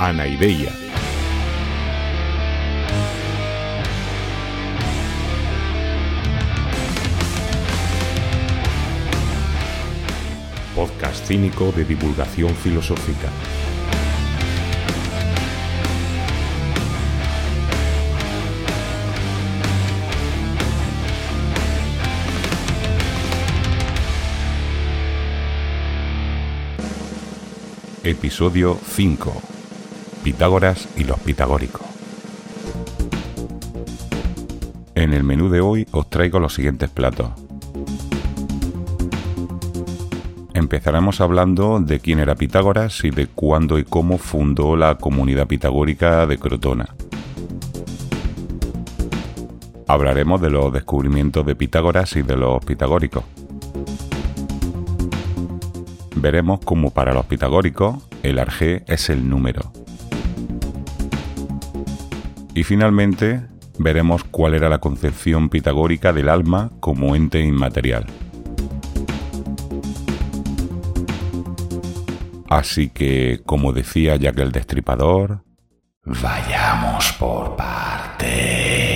Anaideia. Podcast cínico de divulgación filosófica. Episodio 5. Pitágoras y los pitagóricos. En el menú de hoy os traigo los siguientes platos. Empezaremos hablando de quién era Pitágoras y de cuándo y cómo fundó la comunidad pitagórica de Crotona. Hablaremos de los descubrimientos de Pitágoras y de los pitagóricos veremos cómo para los pitagóricos el arjé es el número. Y finalmente veremos cuál era la concepción pitagórica del alma como ente inmaterial. Así que, como decía Jack el Destripador, vayamos por partes.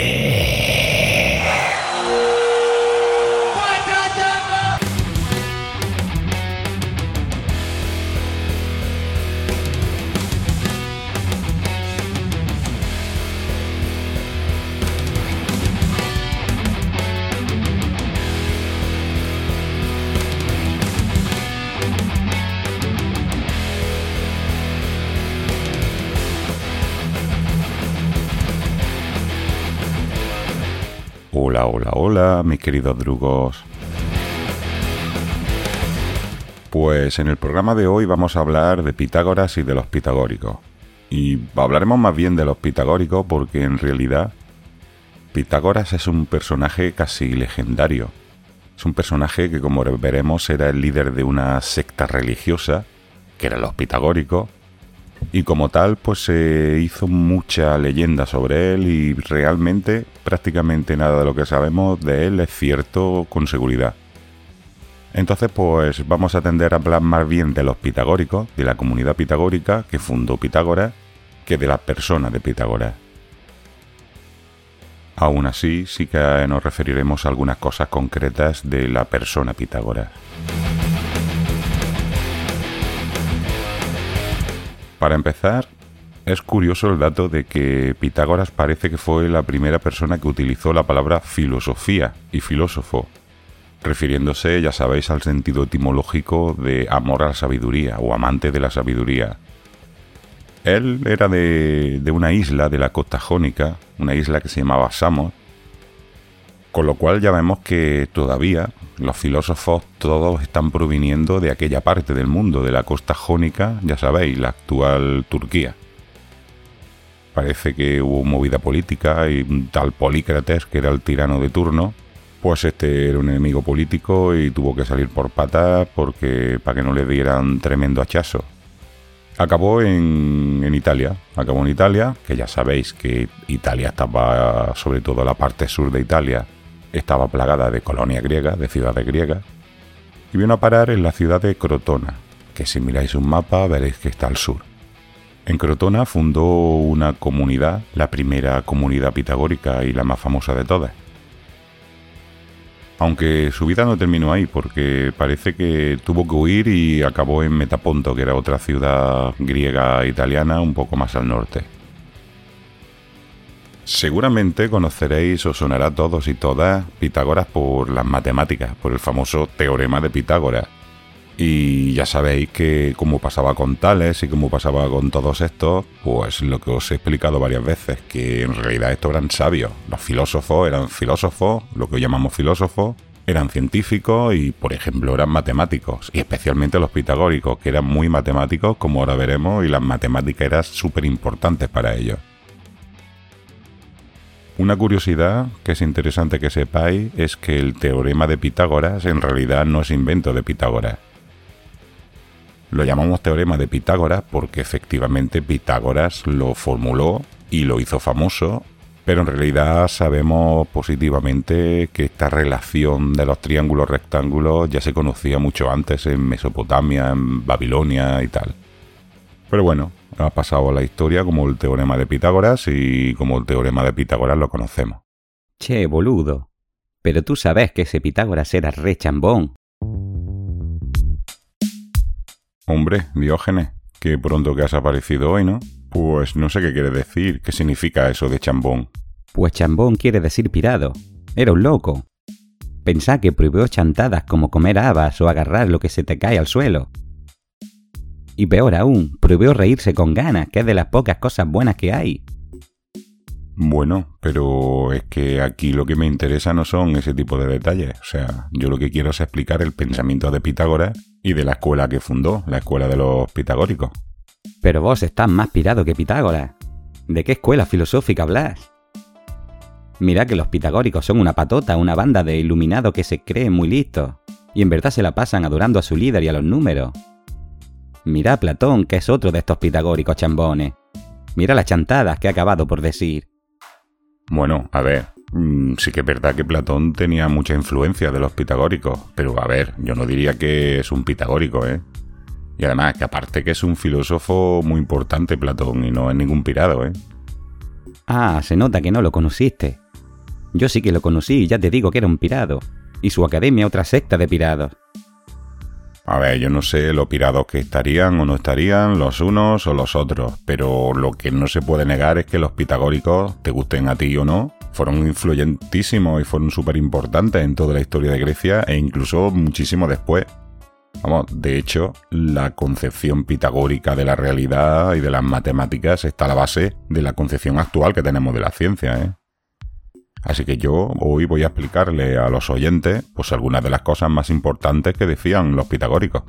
Hola, hola, hola, mis queridos drugos. Pues en el programa de hoy vamos a hablar de Pitágoras y de los pitagóricos. Y hablaremos más bien de los pitagóricos porque en realidad Pitágoras es un personaje casi legendario. Es un personaje que como veremos era el líder de una secta religiosa, que eran los pitagóricos, y como tal pues se hizo mucha leyenda sobre él y realmente prácticamente nada de lo que sabemos de él es cierto con seguridad. Entonces pues vamos a tender a hablar más bien de los pitagóricos, de la comunidad pitagórica que fundó Pitágoras, que de las personas de Pitágoras. Aún así, sí que nos referiremos a algunas cosas concretas de la persona Pitágoras. Para empezar, es curioso el dato de que Pitágoras parece que fue la primera persona que utilizó la palabra filosofía y filósofo, refiriéndose, ya sabéis, al sentido etimológico de amor a la sabiduría o amante de la sabiduría. Él era de, una isla de la costa jónica, una isla que se llamaba Samos, con lo cual ya vemos que todavía los filósofos todos están proviniendo de aquella parte del mundo, de la costa jónica, ya sabéis, la actual Turquía. Parece que hubo movida política y un tal Polícrates, que era el tirano de turno, pues este era un enemigo político y tuvo que salir por patas porque para que no le dieran tremendo hachazo. Acabó en, en, Italia, acabó en Italia, que ya sabéis que Italia estaba sobre todo la parte sur de Italia, estaba plagada de colonias griegas, de ciudades griegas, y vino a parar en la ciudad de Crotona, que si miráis un mapa veréis que está al sur. En Crotona fundó una comunidad, la primera comunidad pitagórica y la más famosa de todas. Aunque su vida no terminó ahí, porque parece que tuvo que huir y acabó en Metaponto, que era otra ciudad griega italiana un poco más al norte. Seguramente conoceréis o sonará a todos y todas Pitágoras por las matemáticas, por el famoso teorema de Pitágoras. Y ya sabéis que como pasaba con Tales y como pasaba con todos estos, pues lo que os he explicado varias veces, que en realidad estos eran sabios. Los filósofos eran filósofos, lo que hoy llamamos filósofos, eran científicos y, por ejemplo, eran matemáticos, y especialmente los pitagóricos, que eran muy matemáticos, como ahora veremos, y las matemáticas eran súper importantes para ellos. Una curiosidad que es interesante que sepáis es que el teorema de Pitágoras en realidad no es invento de Pitágoras. Lo llamamos teorema de Pitágoras porque efectivamente Pitágoras lo formuló y lo hizo famoso, pero en realidad sabemos positivamente que esta relación de los triángulos rectángulos ya se conocía mucho antes en Mesopotamia, en Babilonia y tal. Pero bueno, ha pasado a la historia como el teorema de Pitágoras y como el teorema de Pitágoras lo conocemos. Che, boludo. Pero tú sabes que ese Pitágoras era re chambón. Hombre, Diógenes, qué pronto que has aparecido hoy, ¿no? Pues no sé qué quiere decir, qué significa eso de chambón. Pues chambón quiere decir pirado. Era un loco. Pensá que prohibió chantadas como comer habas o agarrar lo que se te cae al suelo. Y peor aún, prohibió reírse con ganas, que es de las pocas cosas buenas que hay. Bueno, pero es que aquí lo que me interesa no son ese tipo de detalles. O sea, yo lo que quiero es explicar el pensamiento de Pitágoras y de la escuela que fundó, la escuela de los pitagóricos. Pero vos estás más pirado que Pitágoras. ¿De qué escuela filosófica hablas? Mira que los pitagóricos son una patota, una banda de iluminados que se creen muy listos, y en verdad se la pasan adorando a su líder y a los números. Mira a Platón, que es otro de estos pitagóricos chambones. Mira las chantadas que ha acabado por decir. Bueno, a ver, mm, sí que es verdad que Platón tenía mucha influencia de los pitagóricos, pero a ver, yo no diría que es un pitagórico, ¿eh? Y además, que aparte que es un filósofo muy importante Platón y no es ningún pirado, ¿eh? Ah, se nota que no lo conociste. Yo sí que lo conocí y ya te digo que era un pirado. Y su academia otra secta de pirados. A ver, yo no sé los pirados que estarían o no estarían, los unos o los otros, pero lo que no se puede negar es que los pitagóricos, te gusten a ti o no, fueron influyentísimos y fueron súper importantes en toda la historia de Grecia e incluso muchísimo después. Vamos, de hecho, la concepción pitagórica de la realidad y de las matemáticas está a la base de la concepción actual que tenemos de la ciencia, ¿eh? Así que yo hoy voy a explicarle a los oyentes pues algunas de las cosas más importantes que decían los pitagóricos.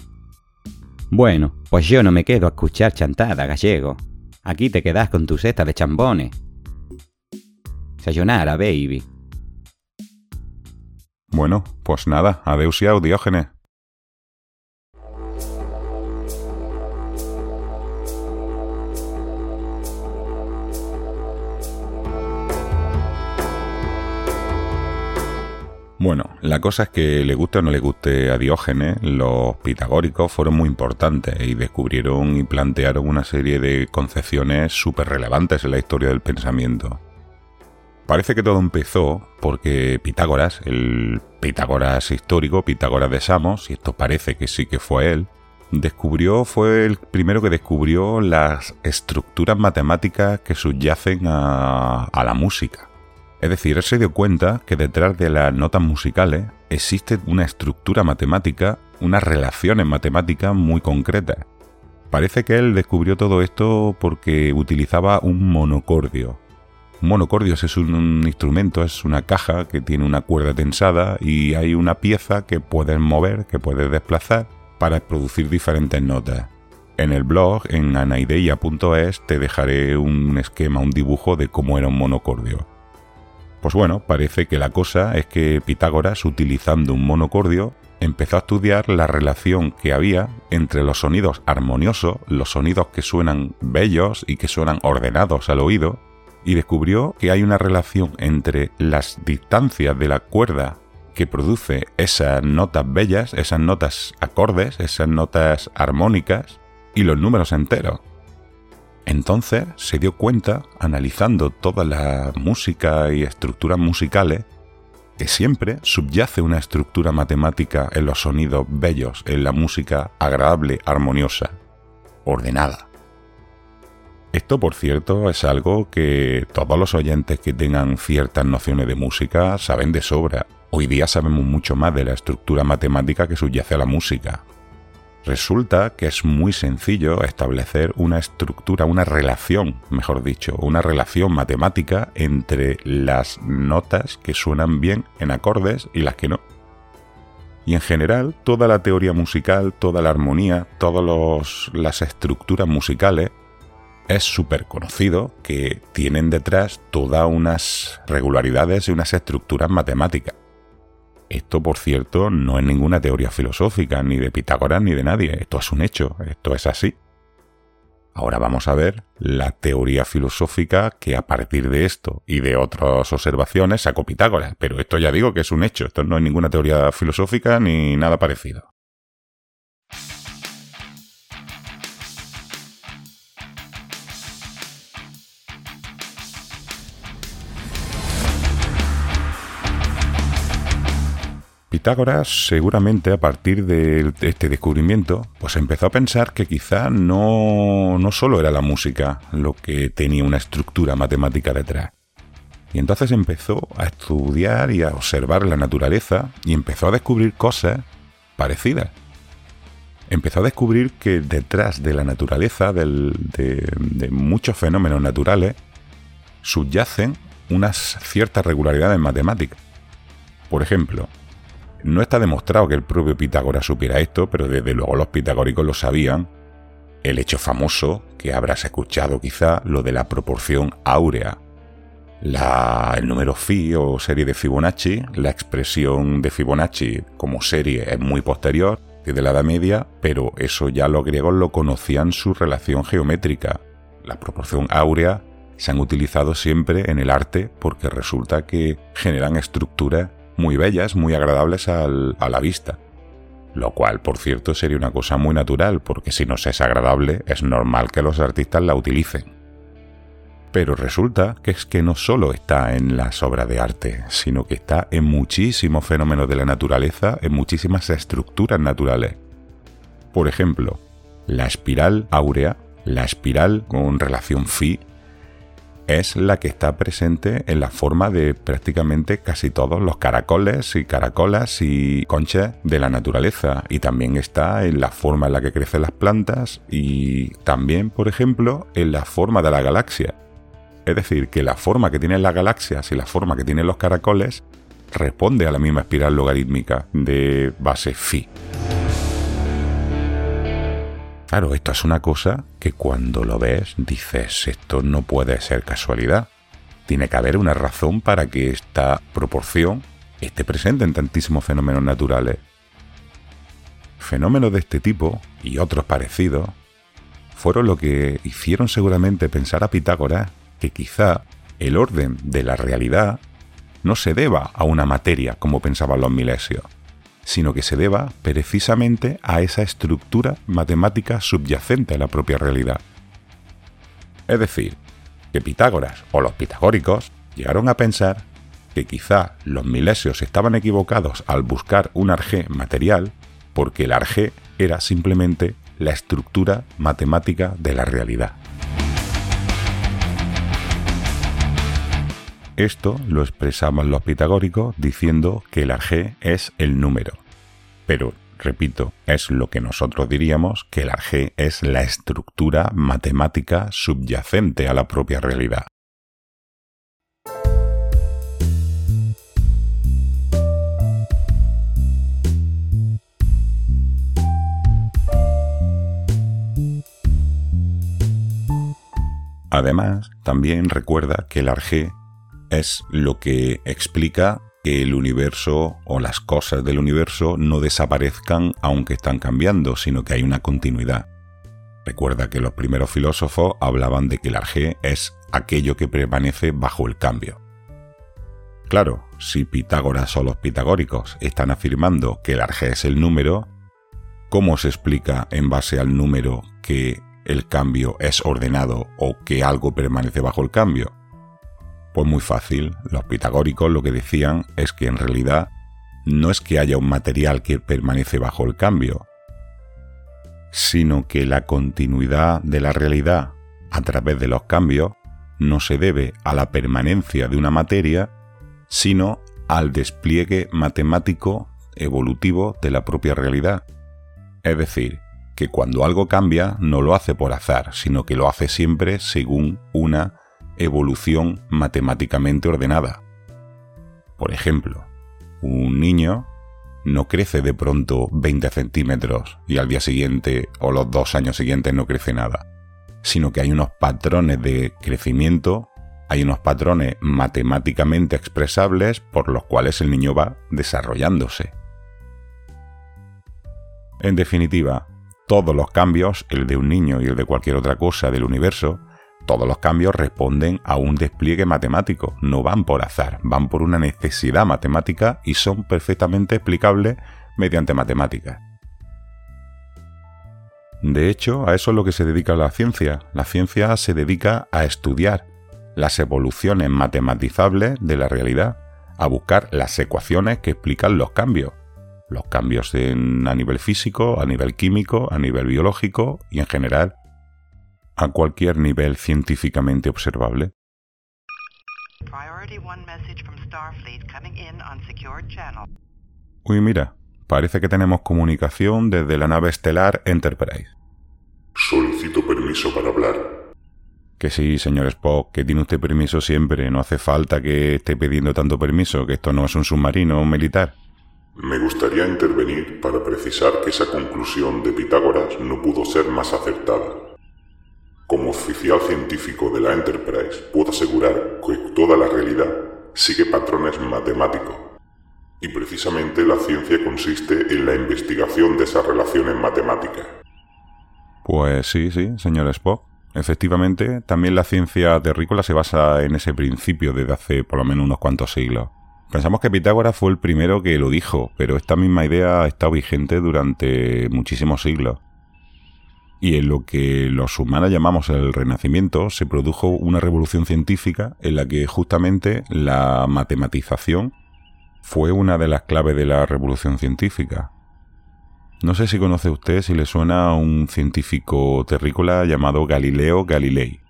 Bueno, pues yo no me quedo a escuchar chantada, gallego. Aquí te quedas con tu cesta de chambones. Sayonara, baby. Bueno, pues nada, adeus y Diógenes. Bueno, la cosa es que le guste o no le guste a Diógenes, los pitagóricos fueron muy importantes y descubrieron y plantearon una serie de concepciones súper relevantes en la historia del pensamiento. Parece que todo empezó porque Pitágoras, el Pitágoras histórico, Pitágoras de Samos, y esto parece que sí que fue él, descubrió, fue el primero que descubrió las estructuras matemáticas que subyacen a, a la música. Es decir, él se dio cuenta que detrás de las notas musicales existe una estructura matemática, unas relaciones matemáticas muy concretas. Parece que él descubrió todo esto porque utilizaba un monocordio. Un monocordio es un, instrumento, es una caja que tiene una cuerda tensada y hay una pieza que puedes mover, que puedes desplazar para producir diferentes notas. En el blog, en anaideia.es, te dejaré un esquema, un dibujo de cómo era un monocordio. Pues bueno, parece que la cosa es que Pitágoras, utilizando un monocordio, empezó a estudiar la relación que había entre los sonidos armoniosos, los sonidos que suenan bellos y que suenan ordenados al oído, y descubrió que hay una relación entre las distancias de la cuerda que produce esas notas bellas, esas notas acordes, esas notas armónicas, y los números enteros. Entonces se dio cuenta, analizando toda la música y estructuras musicales, que siempre subyace una estructura matemática en los sonidos bellos, en la música agradable, armoniosa, ordenada. Esto, por cierto, es algo que todos los oyentes que tengan ciertas nociones de música saben de sobra. Hoy día sabemos mucho más de la estructura matemática que subyace a la música. Resulta que es muy sencillo establecer una estructura, una relación, mejor dicho, una relación matemática entre las notas que suenan bien en acordes y las que no. Y en general, toda la teoría musical, toda la armonía, todas las estructuras musicales, es súper conocido que tienen detrás todas unas regularidades y unas estructuras matemáticas. Esto, por cierto, no es ninguna teoría filosófica, ni de Pitágoras, ni de nadie. Esto es un hecho, esto es así. Ahora vamos a ver la teoría filosófica que a partir de esto y de otras observaciones sacó Pitágoras. Pero esto ya digo que es un hecho, esto no es ninguna teoría filosófica ni nada parecido. Pitágoras seguramente a partir de este descubrimiento pues empezó a pensar que quizá no, no solo era la música lo que tenía una estructura matemática detrás. Y entonces empezó a estudiar y a observar la naturaleza y empezó a descubrir cosas parecidas. Empezó a descubrir que detrás de la naturaleza, de, de muchos fenómenos naturales, subyacen unas ciertas regularidades matemáticas. Por ejemplo, no está demostrado que el propio Pitágoras supiera esto, pero desde luego los pitagóricos lo sabían. El hecho famoso, que habrás escuchado quizá, lo de la proporción áurea. La, el número phi o serie de Fibonacci, la expresión de Fibonacci como serie es muy posterior, desde la Edad Media, pero eso ya los griegos lo conocían su relación geométrica. La proporción áurea se han utilizado siempre en el arte porque resulta que generan estructuras muy bellas, muy agradables a la vista. Lo cual, por cierto, sería una cosa muy natural, porque si no es agradable, es normal que los artistas la utilicen. Pero resulta que es que no solo está en las obras de arte, sino que está en muchísimos fenómenos de la naturaleza, en muchísimas estructuras naturales. Por ejemplo, la espiral áurea, la espiral con relación phi, es la que está presente en la forma de prácticamente casi todos los caracoles y caracolas y conchas de la naturaleza y también está en la forma en la que crecen las plantas y también, por ejemplo, en la forma de la galaxia. Es decir, que la forma que tienen las galaxias y la forma que tienen los caracoles responde a la misma espiral logarítmica de base phi. Claro, esto es una cosa que cuando lo ves dices, esto no puede ser casualidad. Tiene que haber una razón para que esta proporción esté presente en tantísimos fenómenos naturales. Fenómenos de este tipo y otros parecidos fueron lo que hicieron seguramente pensar a Pitágoras que quizá el orden de la realidad no se deba a una materia como pensaban los milesios, sino que se deba precisamente a esa estructura matemática subyacente a la propia realidad. Es decir, que Pitágoras o los pitagóricos llegaron a pensar que quizá los milesios estaban equivocados al buscar un arjé material porque el arjé era simplemente la estructura matemática de la realidad. Esto lo expresaban los pitagóricos diciendo que el arjé es el número. Pero, repito, es lo que nosotros diríamos que el arjé es la estructura matemática subyacente a la propia realidad. Además, también recuerda que el arjé es lo que explica que el universo o las cosas del universo no desaparezcan aunque están cambiando, sino que hay una continuidad. Recuerda que los primeros filósofos hablaban de que el arjé es aquello que permanece bajo el cambio. Claro, si Pitágoras o los pitagóricos están afirmando que el arjé es el número, ¿cómo se explica en base al número que el cambio es ordenado o que algo permanece bajo el cambio? Pues muy fácil, los pitagóricos lo que decían es que en realidad no es que haya un material que permanece bajo el cambio, sino que la continuidad de la realidad a través de los cambios no se debe a la permanencia de una materia, sino al despliegue matemático evolutivo de la propia realidad. Es decir, que cuando algo cambia no lo hace por azar, sino que lo hace siempre según una evolución matemáticamente ordenada. Por ejemplo, un niño no crece de pronto 20 centímetros y al día siguiente o los dos años siguientes no crece nada, sino que hay unos patrones de crecimiento, hay unos patrones matemáticamente expresables por los cuales el niño va desarrollándose. En definitiva, todos los cambios, el de un niño y el de cualquier otra cosa del universo, todos los cambios responden a un despliegue matemático, no van por azar, van por una necesidad matemática y son perfectamente explicables mediante matemáticas. De hecho, a eso es lo que se dedica la ciencia. La ciencia se dedica a estudiar las evoluciones matematizables de la realidad, a buscar las ecuaciones que explican los cambios, los cambios en, a nivel físico, a nivel químico, a nivel biológico y en general a cualquier nivel científicamente observable. Uy, mira, parece que tenemos comunicación desde la nave estelar Enterprise. Solicito permiso para hablar. Que sí, señor Spock, que tiene usted permiso siempre. No hace falta que esté pidiendo tanto permiso, que esto no es un submarino militar. Me gustaría intervenir para precisar que esa conclusión de Pitágoras no pudo ser más acertada. Como oficial científico de la Enterprise, puedo asegurar que toda la realidad sigue patrones matemáticos. Y precisamente la ciencia consiste en la investigación de esas relaciones matemáticas. Pues sí, sí, señor Spock. Efectivamente, también la ciencia terrícola se basa en ese principio desde hace por lo menos unos cuantos siglos. Pensamos que Pitágoras fue el primero que lo dijo, pero esta misma idea ha estado vigente durante muchísimos siglos. Y en lo que los humanos llamamos el Renacimiento se produjo una revolución científica en la que justamente la matematización fue una de las claves de la revolución científica. No sé si conoce usted, si le suena a un científico terrícola llamado Galileo Galilei.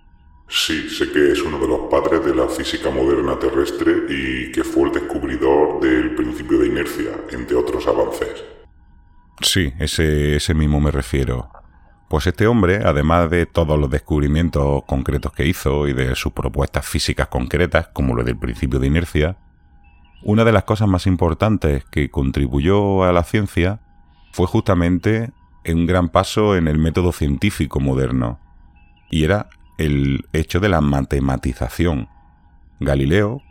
Sí, sé que es uno de los padres de la física moderna terrestre y que fue el descubridor del principio de inercia, entre otros avances. Sí, ese, ese mismo me refiero. Pues este hombre, además de todos los descubrimientos concretos que hizo y de sus propuestas físicas concretas, como lo del principio de inercia, una de las cosas más importantes que contribuyó a la ciencia fue justamente un gran paso en el método científico moderno, y era el hecho de la matematización. Galileo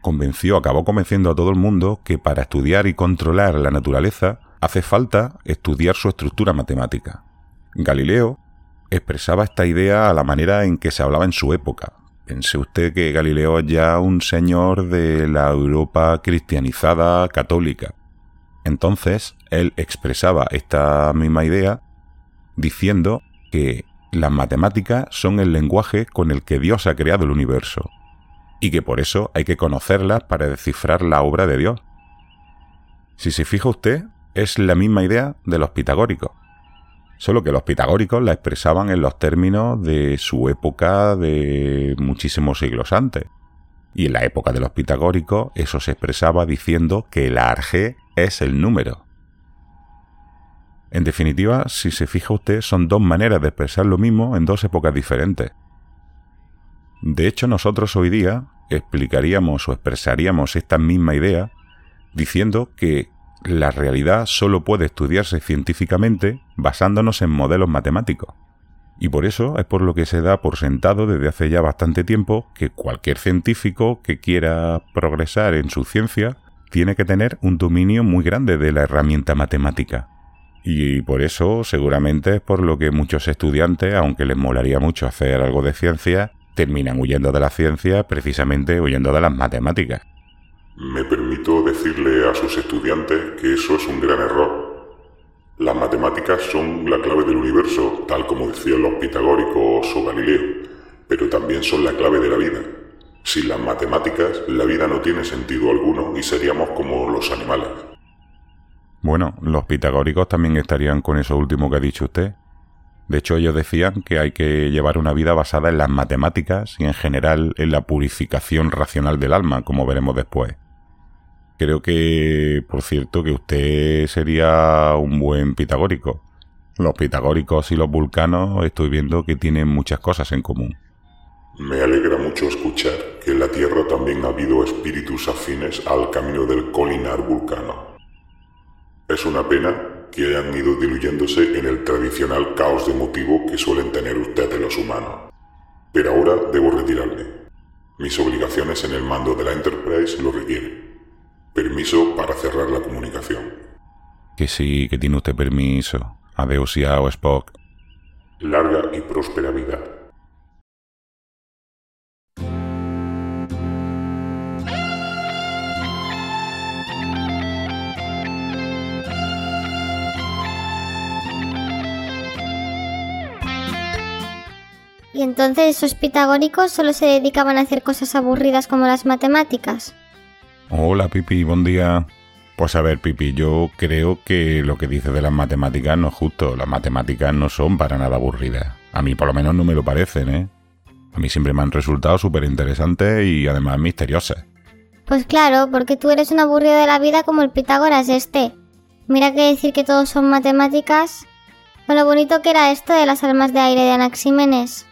convenció, acabó convenciendo a todo el mundo que para estudiar y controlar la naturaleza hace falta estudiar su estructura matemática. Galileo expresaba esta idea a la manera en que se hablaba en su época. Pense usted que Galileo es ya un señor de la Europa cristianizada católica. Entonces, él expresaba esta misma idea diciendo que las matemáticas son el lenguaje con el que Dios ha creado el universo, y que por eso hay que conocerlas para descifrar la obra de Dios. Si se fija usted, es la misma idea de los pitagóricos, solo que los pitagóricos la expresaban en los términos de su época de muchísimos siglos antes. Y en la época de los pitagóricos eso se expresaba diciendo que la arge es el número. En definitiva, si se fija usted, son dos maneras de expresar lo mismo en dos épocas diferentes. De hecho, nosotros hoy día explicaríamos o expresaríamos esta misma idea diciendo que la realidad solo puede estudiarse científicamente basándonos en modelos matemáticos. Y por eso es por lo que se da por sentado desde hace ya bastante tiempo que cualquier científico que quiera progresar en su ciencia tiene que tener un dominio muy grande de la herramienta matemática. Y por eso seguramente es por lo que muchos estudiantes, aunque les molaría mucho hacer algo de ciencia, terminan huyendo de la ciencia precisamente huyendo de las matemáticas. Me permito decirle a sus estudiantes que eso es un gran error. Las matemáticas son la clave del universo, tal como decían los pitagóricos o Galileo, pero también son la clave de la vida. Sin las matemáticas, la vida no tiene sentido alguno y seríamos como los animales. Bueno, los pitagóricos también estarían con eso último que ha dicho usted. De hecho, ellos decían que hay que llevar una vida basada en las matemáticas y en general en la purificación racional del alma, como veremos después. Creo que, por cierto, que usted sería un buen pitagórico. Los pitagóricos y los vulcanos estoy viendo que tienen muchas cosas en común. Me alegra mucho escuchar que en la Tierra también ha habido espíritus afines al camino del colinar vulcano. Es una pena que hayan ido diluyéndose en el tradicional caos de motivo que suelen tener ustedes los humanos. Pero ahora debo retirarme. Mis obligaciones en el mando de la Enterprise lo requieren. Permiso para cerrar la comunicación. Que sí, que tiene usted permiso. Adeus ya, Spock. Larga y próspera vida. ¿Y entonces esos pitagóricos solo se dedicaban a hacer cosas aburridas como las matemáticas? Hola Pipi, buen día. Pues a ver, Pipi, yo creo que lo que dices de las matemáticas no es justo. Las matemáticas no son para nada aburridas. A mí por lo menos no me lo parecen, ¿eh? A mí siempre me han resultado súper interesantes y además misteriosas. Pues claro, porque tú eres un aburrido de la vida como el Pitágoras este. Mira que decir que todos son matemáticas. Con lo bonito que era esto de las almas de aire de Anaxímenes.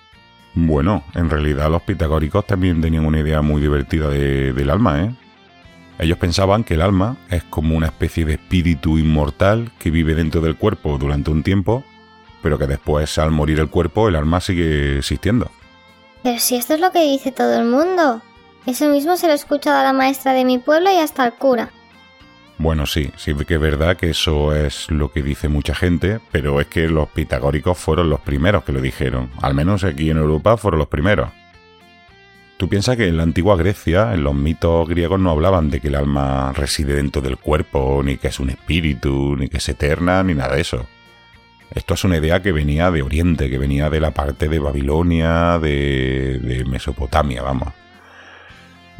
Bueno, en realidad los pitagóricos también tenían una idea muy divertida del alma, ¿eh? Ellos pensaban que el alma es como una especie de espíritu inmortal que vive dentro del cuerpo durante un tiempo, pero que después al morir el cuerpo el alma sigue existiendo. Pero si esto es lo que dice todo el mundo. Eso mismo se lo he escuchado a la maestra de mi pueblo y hasta al cura. Bueno, sí, sí que es verdad que eso es lo que dice mucha gente, pero es que los pitagóricos fueron los primeros que lo dijeron. Al menos aquí en Europa fueron los primeros. Tú piensas que en la antigua Grecia, en los mitos griegos, no hablaban de que el alma reside dentro del cuerpo, ni que es un espíritu, ni que es eterna, ni nada de eso. Esto es una idea que venía de Oriente, que venía de la parte de Babilonia, de, de Mesopotamia, vamos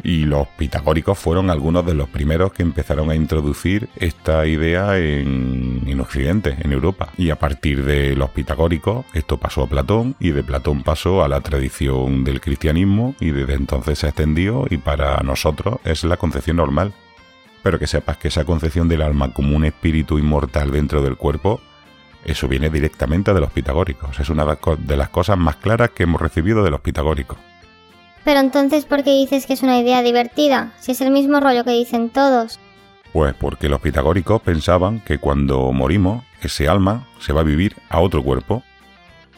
y los pitagóricos fueron algunos de los primeros que empezaron a introducir esta idea en, en, Occidente, en Europa. Y a partir de los pitagóricos esto pasó a Platón y de Platón pasó a la tradición del cristianismo y desde entonces se ha extendido y para nosotros es la concepción normal. Pero que sepas que esa concepción del alma como un espíritu inmortal dentro del cuerpo, eso viene directamente de los pitagóricos. Es una de las cosas más claras que hemos recibido de los pitagóricos. Pero entonces, ¿por qué dices que es una idea divertida? Si es el mismo rollo que dicen todos. Pues porque los pitagóricos pensaban que cuando morimos, ese alma se va a vivir a otro cuerpo.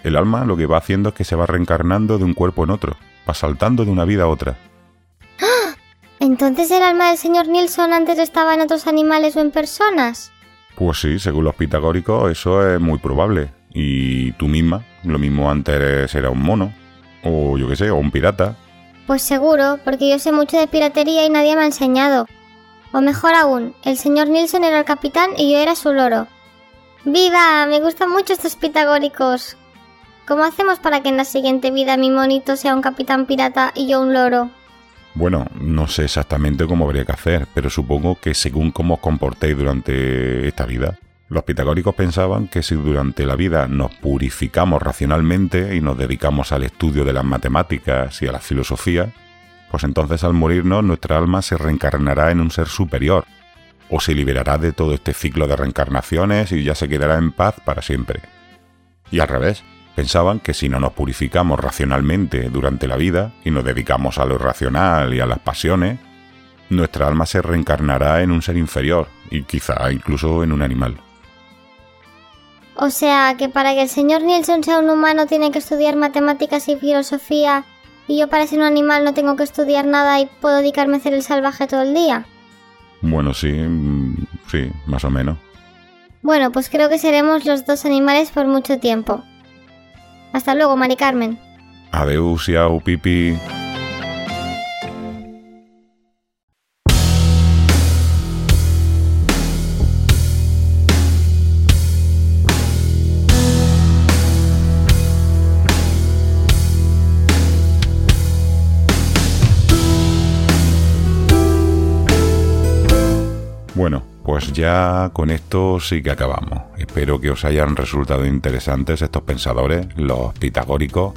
El alma lo que va haciendo es que se va reencarnando de un cuerpo en otro, va saltando de una vida a otra. ¡Ah! ¿Entonces el alma del señor Nilsson antes estaba en otros animales o en personas? Pues sí, según los pitagóricos eso es muy probable. Y tú misma, lo mismo antes era un mono, o yo qué sé, o un pirata, pues seguro, porque yo sé mucho de piratería y nadie me ha enseñado. O mejor aún, el señor Nilsson era el capitán y yo era su loro. ¡Viva! Me gustan mucho estos pitagóricos. ¿Cómo hacemos para que en la siguiente vida mi monito sea un capitán pirata y yo un loro? Bueno, no sé exactamente cómo habría que hacer, pero supongo que según cómo os comportéis durante esta vida, los pitagóricos pensaban que si durante la vida nos purificamos racionalmente y nos dedicamos al estudio de las matemáticas y a la filosofía, pues entonces al morirnos nuestra alma se reencarnará en un ser superior, o se liberará de todo este ciclo de reencarnaciones y ya se quedará en paz para siempre. Y al revés, pensaban que si no nos purificamos racionalmente durante la vida y nos dedicamos a lo irracional y a las pasiones, nuestra alma se reencarnará en un ser inferior y quizá incluso en un animal. O sea, que para que el señor Nielsen sea un humano tiene que estudiar matemáticas y filosofía, y yo para ser un animal no tengo que estudiar nada y puedo dedicarme a hacer el salvaje todo el día. Bueno, sí, mm, sí, más o menos. Bueno, pues creo que seremos los dos animales por mucho tiempo. Hasta luego, Mari Carmen. Adeus, yau, pipi. Pues ya con esto sí que acabamos. Espero que os hayan resultado interesantes estos pensadores, los pitagóricos,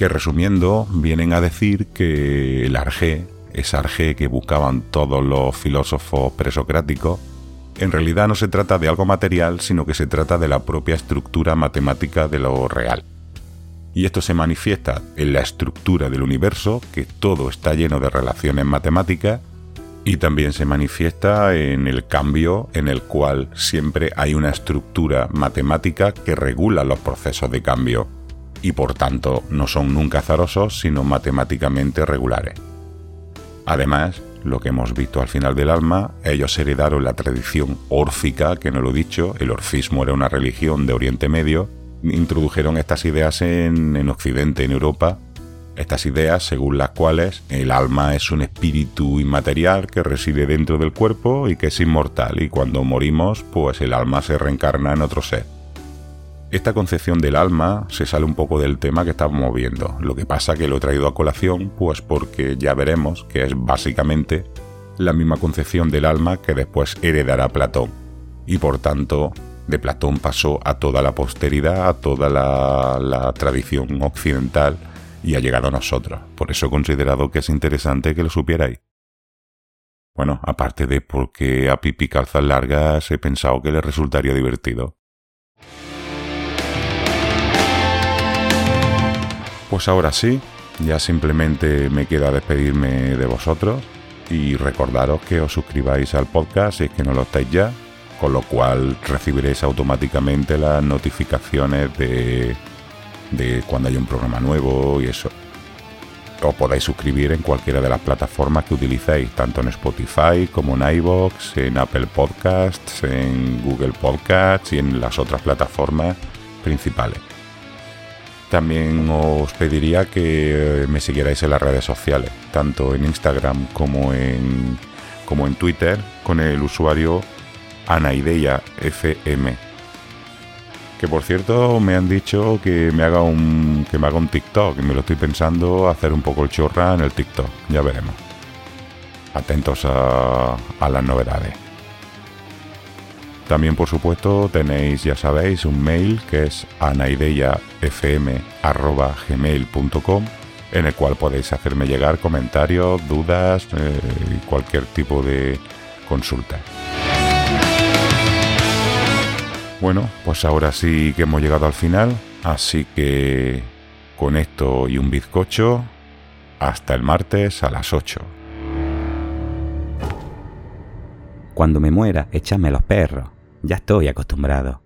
que resumiendo vienen a decir que el arjé, ese arjé que buscaban todos los filósofos presocráticos, en realidad no se trata de algo material, sino que se trata de la propia estructura matemática de lo real. Y esto se manifiesta en la estructura del universo, que todo está lleno de relaciones matemáticas, y también se manifiesta en el cambio en el cual siempre hay una estructura matemática que regula los procesos de cambio y por tanto no son nunca azarosos sino matemáticamente regulares. Además, lo que hemos visto al final del alma, ellos heredaron la tradición órfica, que no lo he dicho, el orfismo era una religión de Oriente Medio, introdujeron estas ideas en, en Occidente, en Europa, estas ideas según las cuales el alma es un espíritu inmaterial que reside dentro del cuerpo y que es inmortal y cuando morimos pues el alma se reencarna en otro ser. Esta concepción del alma se sale un poco del tema que estábamos viendo, lo que pasa que lo he traído a colación pues porque ya veremos que es básicamente la misma concepción del alma que después heredará Platón. Y por tanto, de Platón pasó a toda la posteridad, a toda la, tradición occidental y ha llegado a nosotros. Por eso he considerado que es interesante que lo supierais. Bueno, aparte de porque a Pipi calzas largas he pensado que le resultaría divertido. Pues ahora sí, ya simplemente me queda despedirme de vosotros y recordaros que os suscribáis al podcast si es que no lo estáis ya, con lo cual recibiréis automáticamente las notificaciones de, de cuando hay un programa nuevo y eso. Os podéis suscribir en cualquiera de las plataformas que utilicéis, tanto en Spotify como en iVoox, en Apple Podcasts, en Google Podcasts y en las otras plataformas principales. También os pediría que me siguierais en las redes sociales, tanto en Instagram como en, como en Twitter, con el usuario Anaideia FM. Que por cierto me han dicho que me haga un que me haga un TikTok, y me lo estoy pensando hacer un poco el chorra en el TikTok, ya veremos. Atentos a, las novedades. También, por supuesto, tenéis, ya sabéis, un mail que es anaideyafm.gmail.com en el cual podéis hacerme llegar comentarios, dudas eh, cualquier tipo de consulta. Bueno, pues ahora sí que hemos llegado al final, así que con esto y un bizcocho, hasta el martes a las 8. Cuando me muera, échame los perros. Ya estoy acostumbrado.